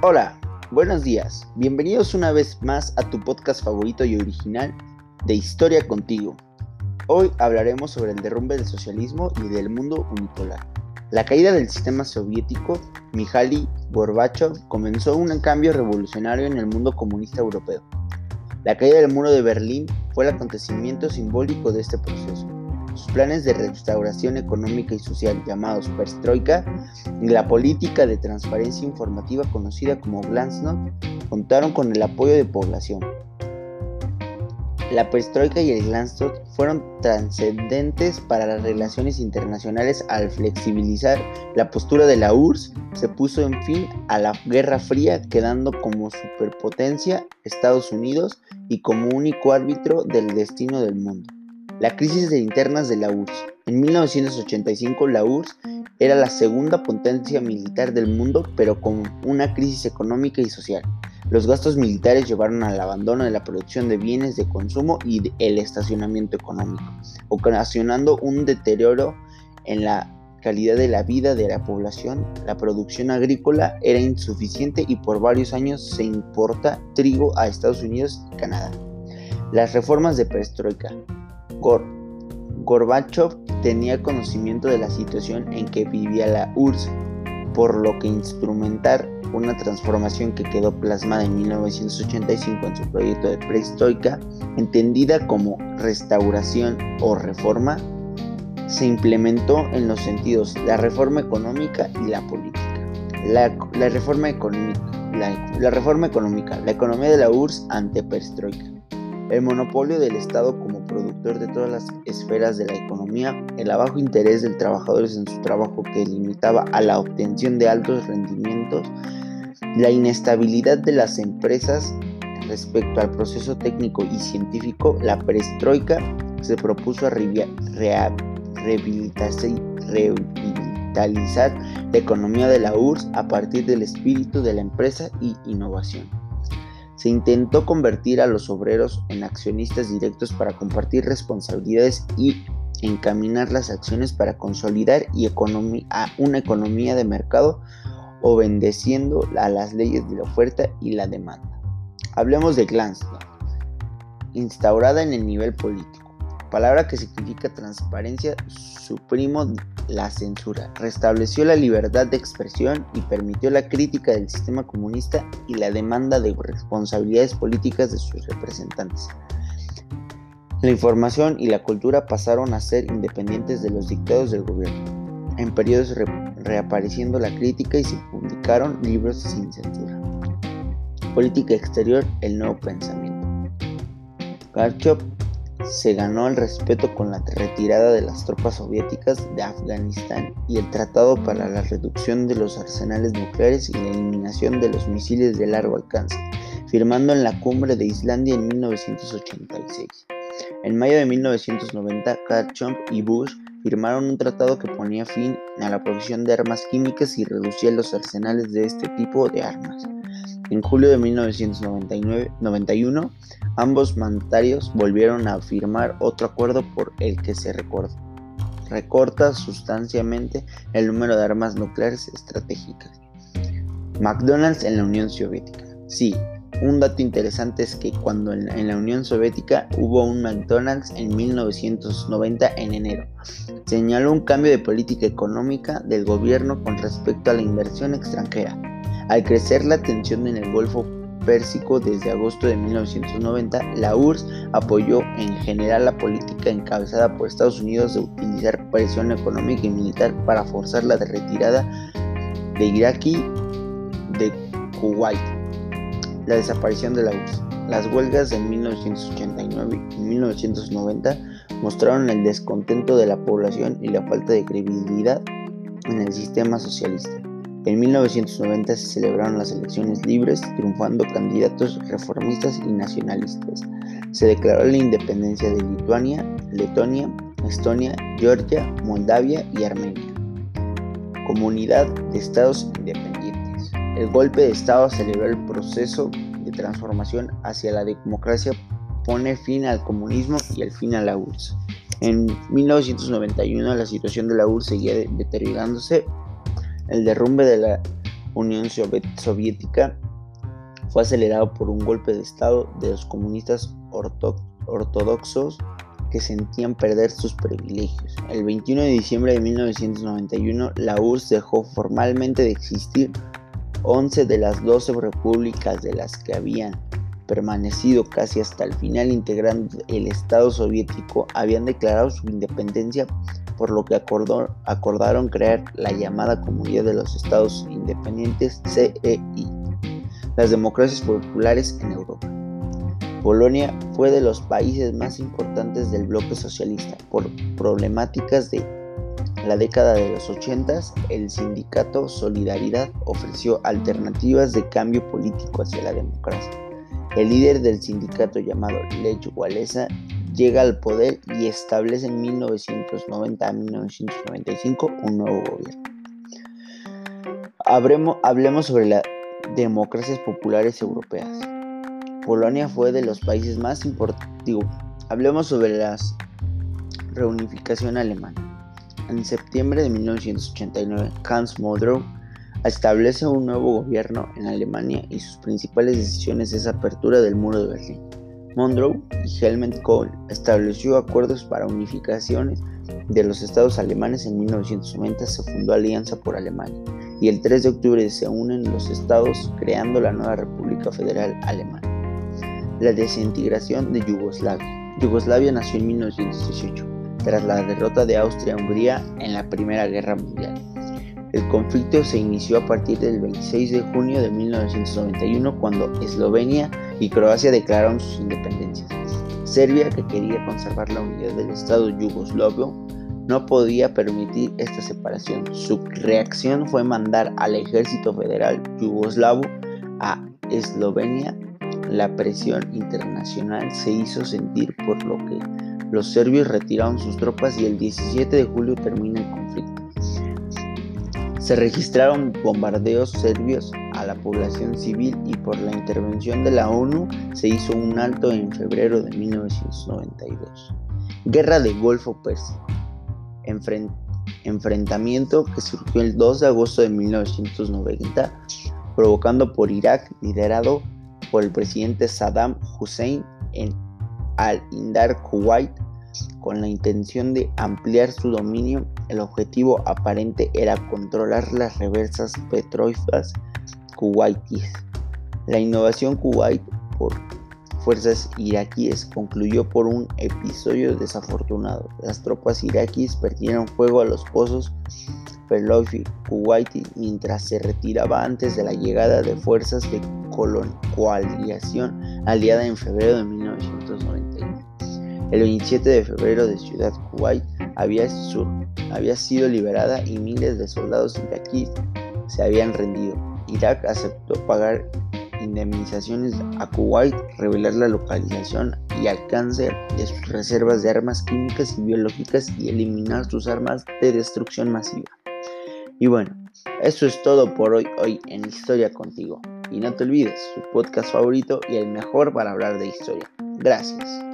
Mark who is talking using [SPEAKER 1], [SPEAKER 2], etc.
[SPEAKER 1] Hola, buenos días. Bienvenidos una vez más a tu podcast favorito y original de Historia contigo. Hoy hablaremos sobre el derrumbe del socialismo y del mundo unipolar. La caída del sistema soviético, Mijaili Gorbachev comenzó un cambio revolucionario en el mundo comunista europeo. La caída del muro de Berlín fue el acontecimiento simbólico de este proceso. Sus planes de restauración económica y social llamados Perestroika y la política de transparencia informativa conocida como Glasnost contaron con el apoyo de población, la perestroika y el glasnost fueron trascendentes para las relaciones internacionales al flexibilizar la postura de la URSS, se puso en fin a la Guerra Fría quedando como superpotencia Estados Unidos y como único árbitro del destino del mundo. La crisis de internas de la URSS. En 1985 la URSS era la segunda potencia militar del mundo pero con una crisis económica y social. Los gastos militares llevaron al abandono de la producción de bienes de consumo y el estacionamiento económico, ocasionando un deterioro en la calidad de la vida de la población. La producción agrícola era insuficiente y por varios años se importa trigo a Estados Unidos y Canadá. Las reformas de perestroika. Gorbachev tenía conocimiento de la situación en que vivía la URSS, por lo que instrumentar una transformación que quedó plasmada en 1985 en su proyecto de prehistórica, entendida como restauración o reforma, se implementó en los sentidos la reforma económica y la política. La, reforma económica, la, reforma económica, la economía de la URSS ante perestroika, el monopolio del Estado como productor de todas las esferas de la economía, el bajo interés de trabajadores en su trabajo que limitaba a la obtención de altos rendimientos, la inestabilidad de las empresas respecto al proceso técnico y científico, la perestroika se propuso a revitalizar la economía de la URSS a partir del espíritu de la empresa y innovación. Se intentó convertir a los obreros en accionistas directos para compartir responsabilidades y encaminar las acciones para consolidar y a una economía de mercado obedeciendo a las leyes de la oferta y la demanda. Hablemos de Glasnost, instaurada en el nivel político, palabra que significa transparencia, suprimo la censura, restableció la libertad de expresión y permitió la crítica del sistema comunista y la demanda de responsabilidades políticas de sus representantes. La información y la cultura pasaron a ser independientes de los dictados del gobierno. En periodos reapareciendo la crítica y se publicaron libros sin censura. Política exterior, el nuevo pensamiento. Gorbachev se ganó el respeto con la retirada de las tropas soviéticas de Afganistán y el Tratado para la reducción de los arsenales nucleares y la eliminación de los misiles de largo alcance, firmando en la cumbre de Islandia en 1986. En mayo de 1990, Gorbachev y Bush firmaron un tratado que ponía fin a la producción de armas químicas y reducía los arsenales de este tipo de armas. En julio de 1991, ambos mandatarios volvieron a firmar otro acuerdo por el que se recorta sustancialmente el número de armas nucleares estratégicas. McDonald's en la Unión Soviética. Sí, un dato interesante es que cuando en, la Unión Soviética hubo un McDonald's en 1990 en enero, señaló un cambio de política económica del gobierno con respecto a la inversión extranjera. Al crecer la tensión en el Golfo Pérsico desde agosto de 1990, la URSS apoyó en general la política encabezada por Estados Unidos de utilizar presión económica y militar para forzar la retirada de Irak y de Kuwait la desaparición de la URSS. Las huelgas de 1989 y 1990 mostraron el descontento de la población y la falta de credibilidad en el sistema socialista. En 1990 se celebraron las elecciones libres, triunfando candidatos reformistas y nacionalistas. Se declaró la independencia de Lituania, Letonia, Estonia, Georgia, Moldavia y Armenia. Comunidad de Estados Independientes. El golpe de Estado aceleró el proceso de transformación hacia la democracia, pone fin al comunismo y al fin a la URSS. En 1991 la situación de la URSS seguía deteriorándose. El derrumbe de la Unión Soviética fue acelerado por un golpe de Estado de los comunistas ortodoxos que sentían perder sus privilegios. El 21 de diciembre de 1991, la URSS dejó formalmente de existir 11 de las 12 repúblicas de las que habían permanecido casi hasta el final integrando el Estado soviético habían declarado su independencia, por lo que acordaron crear la llamada Comunidad de los Estados Independientes CEI, las democracias populares en Europa. Polonia fue de los países más importantes del bloque socialista. Por problemáticas de la década de los 80, el sindicato Solidaridad ofreció alternativas de cambio político hacia la democracia. El líder del sindicato llamado Lech Walesa llega al poder y establece en 1990 a 1995 un nuevo gobierno. hablemos sobre las democracias populares europeas. Polonia fue de los países más importantes. Hablemos sobre la reunificación alemana. En septiembre de 1989, Hans Modrow establece un nuevo gobierno en Alemania y sus principales decisiones es apertura del muro de Berlín. Monroe y Helmut Kohl estableció acuerdos para unificaciones de los estados alemanes en 1990 se fundó Alianza por Alemania y el 3 de octubre se unen los estados creando la nueva República Federal Alemana la desintegración de Yugoslavia. Yugoslavia nació en 1918, tras la derrota de Austria-Hungría en la Primera Guerra Mundial. El conflicto se inició a partir del 26 de junio de 1991 cuando Eslovenia y Croacia declararon sus independencias. Serbia, que quería conservar la unidad del Estado yugoslavo, no podía permitir esta separación. Su reacción fue mandar al ejército federal yugoslavo a Eslovenia la presión internacional se hizo sentir por lo que los serbios retiraron sus tropas y el 17 de julio termina el conflicto. Se registraron bombardeos serbios la población civil y por la intervención de la ONU se hizo un alto en febrero de 1992. Guerra de Golfo Pérsico. enfrentamiento que surgió el 2 de agosto de 1990 provocando por Irak liderado por el presidente Saddam Hussein en Al-Indar, Kuwait, con la intención de ampliar su dominio. El objetivo aparente era controlar las reversas petrolíferas kuwaitíes. La innovación Kuwait por fuerzas iraquíes concluyó por un episodio desafortunado. Las tropas iraquíes perdieron fuego a los pozos Pelosi Kuwaiti mientras se retiraba antes de la llegada de fuerzas de coalición aliada en febrero de 1991. El 27 de febrero de Ciudad Kuwait había sido liberada y miles de soldados iraquíes se habían rendido. Irak aceptó pagar indemnizaciones a Kuwait, revelar la localización y alcance de sus reservas de armas químicas y biológicas y eliminar sus armas de destrucción masiva. Y bueno, eso es todo por hoy, hoy en Historia contigo. Y no te olvides, su podcast favorito y el mejor para hablar de historia. Gracias.